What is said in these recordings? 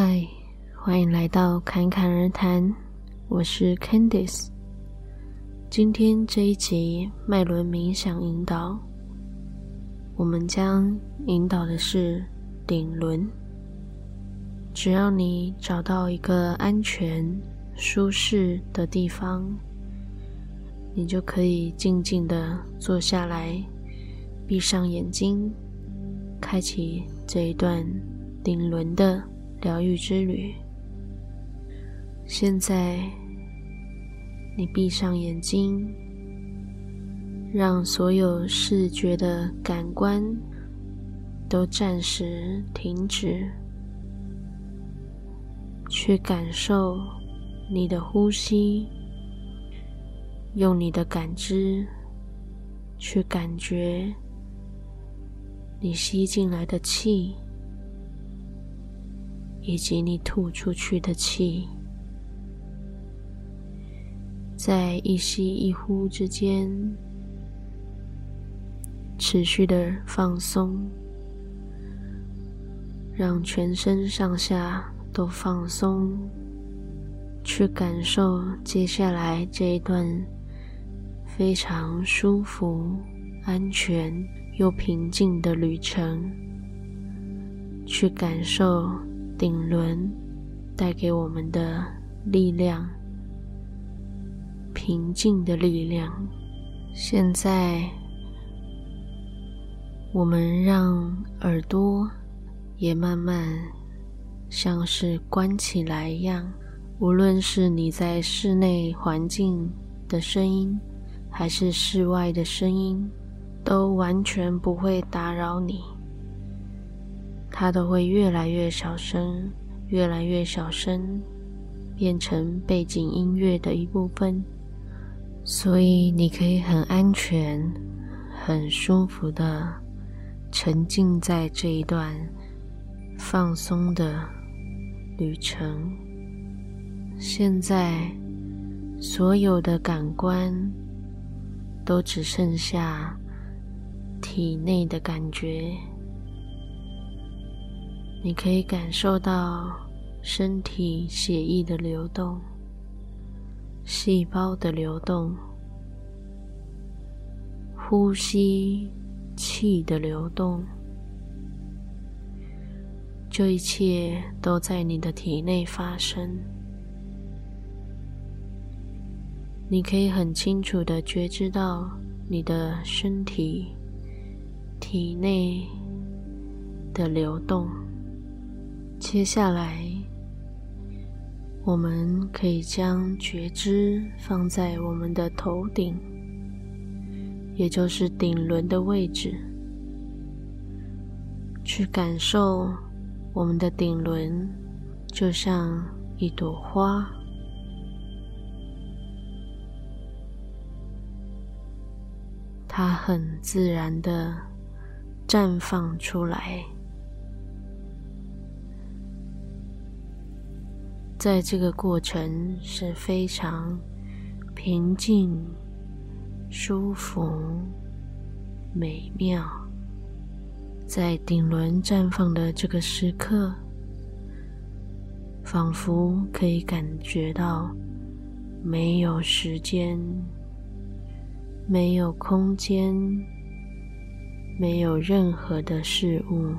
嗨，欢迎来到侃侃而谈，我是 Candice。今天这一集脉轮冥想引导，我们将引导的是顶轮。只要你找到一个安全、舒适的地方，你就可以静静的坐下来，闭上眼睛，开启这一段顶轮的疗愈之旅。现在，你闭上眼睛，让所有视觉的感官都暂时停止，去感受你的呼吸，用你的感知去感觉你吸进来的气。以及你吐出去的气，在一吸一呼之间，持续的放松，让全身上下都放松，去感受接下来这一段非常舒服、安全又平静的旅程，去感受。顶轮带给我们的力量，平静的力量。现在，我们让耳朵也慢慢像是关起来一样，无论是你在室内环境的声音，还是室外的声音，都完全不会打扰你。它都会越来越小声，越来越小声，变成背景音乐的一部分。所以你可以很安全、很舒服的沉浸在这一段放松的旅程。现在，所有的感官都只剩下体内的感觉。你可以感受到身体血液的流动，细胞的流动，呼吸气的流动，这一切都在你的体内发生。你可以很清楚的觉知到你的身体体内的流动。接下来，我们可以将觉知放在我们的头顶，也就是顶轮的位置，去感受我们的顶轮就像一朵花，它很自然的绽放出来。在这个过程是非常平静、舒服、美妙。在顶轮绽放的这个时刻，仿佛可以感觉到没有时间、没有空间、没有任何的事物。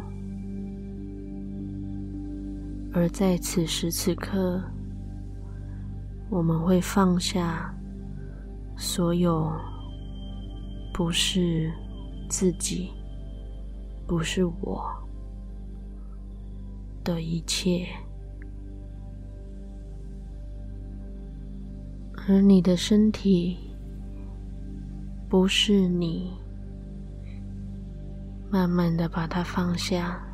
而在此时此刻，我们会放下所有不是自己、不是我的一切，而你的身体不是你，慢慢的把它放下。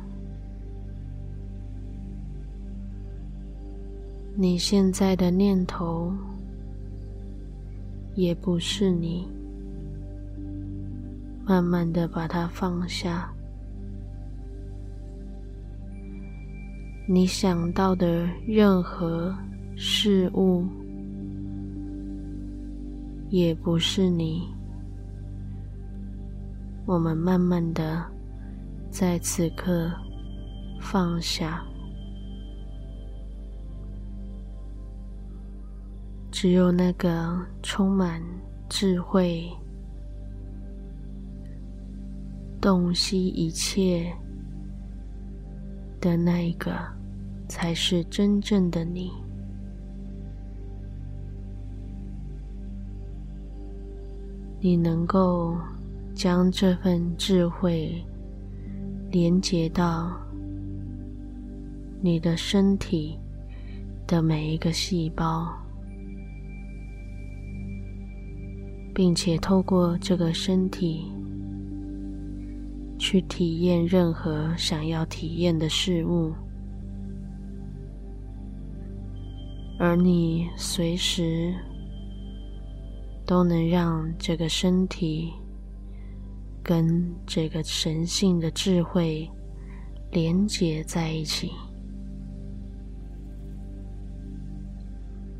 你现在的念头也不是你，慢慢的把它放下。你想到的任何事物也不是你，我们慢慢的在此刻放下。只有那个充满智慧、洞悉一切的那一个，才是真正的你。你能够将这份智慧连接到你的身体的每一个细胞，并且透过这个身体去体验任何想要体验的事物，而你随时。都能让这个身体跟这个神性的智慧连结在一起。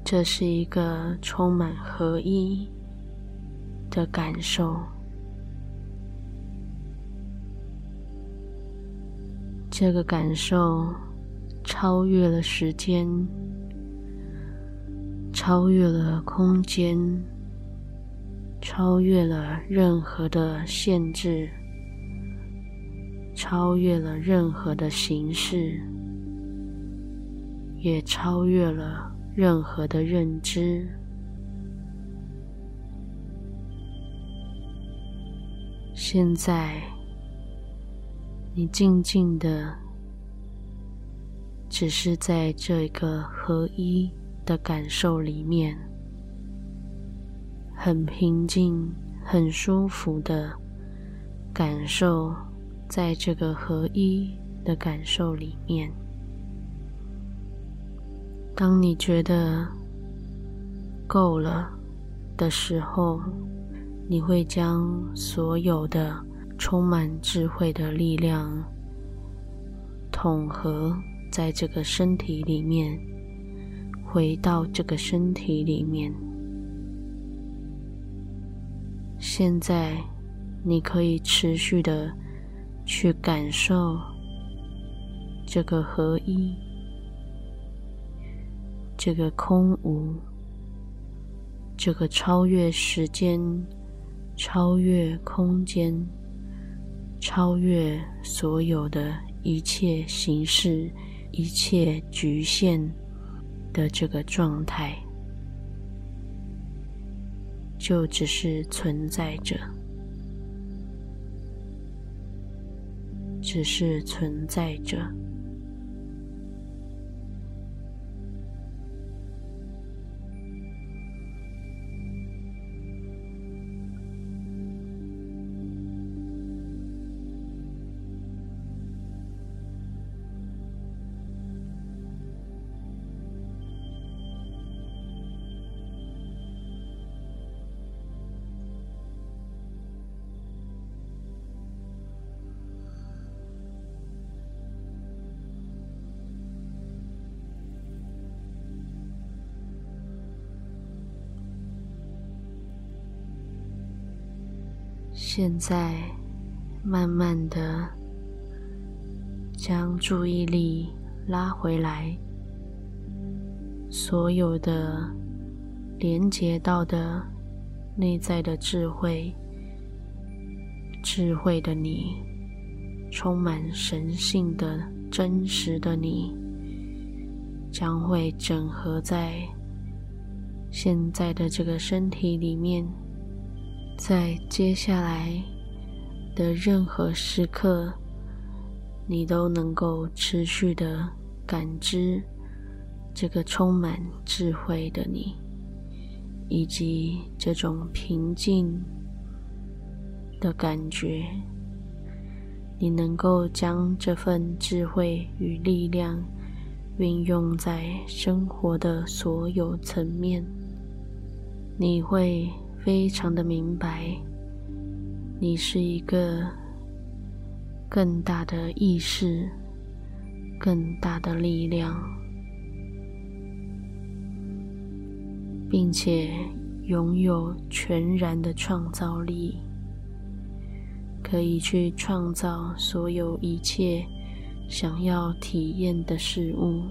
这是一个充满合一的感受。这个感受超越了时间，超越了空间。超越了任何的限制，超越了任何的形式，也超越了任何的认知。现在，你静静的，只是在这个合一的感受里面。很平静、很舒服的感受，在这个合一的感受里面。当你觉得够了的时候，你会将所有的充满智慧的力量统合在这个身体里面，回到这个身体里面。现在，你可以持续的去感受这个合一，这个空无，这个超越时间、超越空间、超越所有的一切形式、一切局限的这个状态。就只是存在着，只是存在着。现在，慢慢的将注意力拉回来，所有的连接到的内在的智慧，智慧的你，充满神性的真实的你，将会整合在现在的这个身体里面。在接下来的任何时刻，你都能够持续的感知这个充满智慧的你，以及这种平静的感觉。你能够将这份智慧与力量运用在生活的所有层面，你会。非常的明白，你是一个更大的意识、更大的力量，并且拥有全然的创造力，可以去创造所有一切想要体验的事物，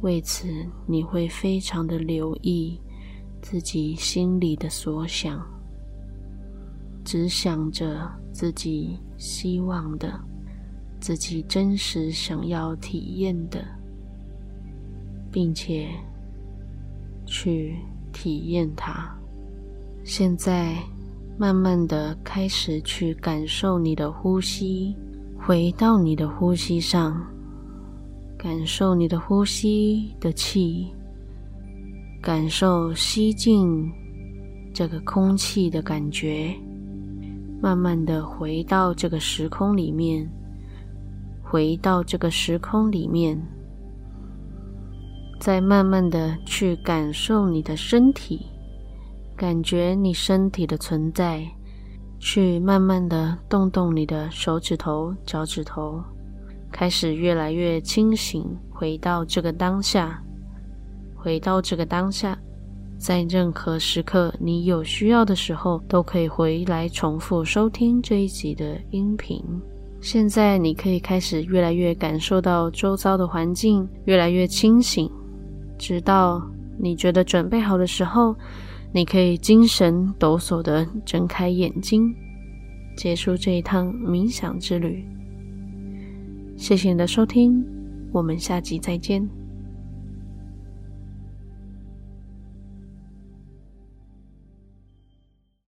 为此，你会非常的留意自己心里的所想，只想着自己希望的、自己真实想要体验的，并且去体验它。现在，慢慢的开始去感受你的呼吸，回到你的呼吸上。感受你的呼吸的气，感受吸进这个空气的感觉，慢慢的回到这个时空里面，回到这个时空里面，再慢慢的去感受你的身体，感觉你身体的存在，去慢慢的动动你的手指头、脚趾头。开始越来越清醒，回到这个当下，回到这个当下，在任何时刻你有需要的时候，都可以回来重复收听这一集的音频。现在你可以开始越来越感受到周遭的环境，越来越清醒，直到你觉得准备好的时候，你可以精神抖擞地睁开眼睛，结束这一趟冥想之旅。谢谢你的收听，我们下集再见。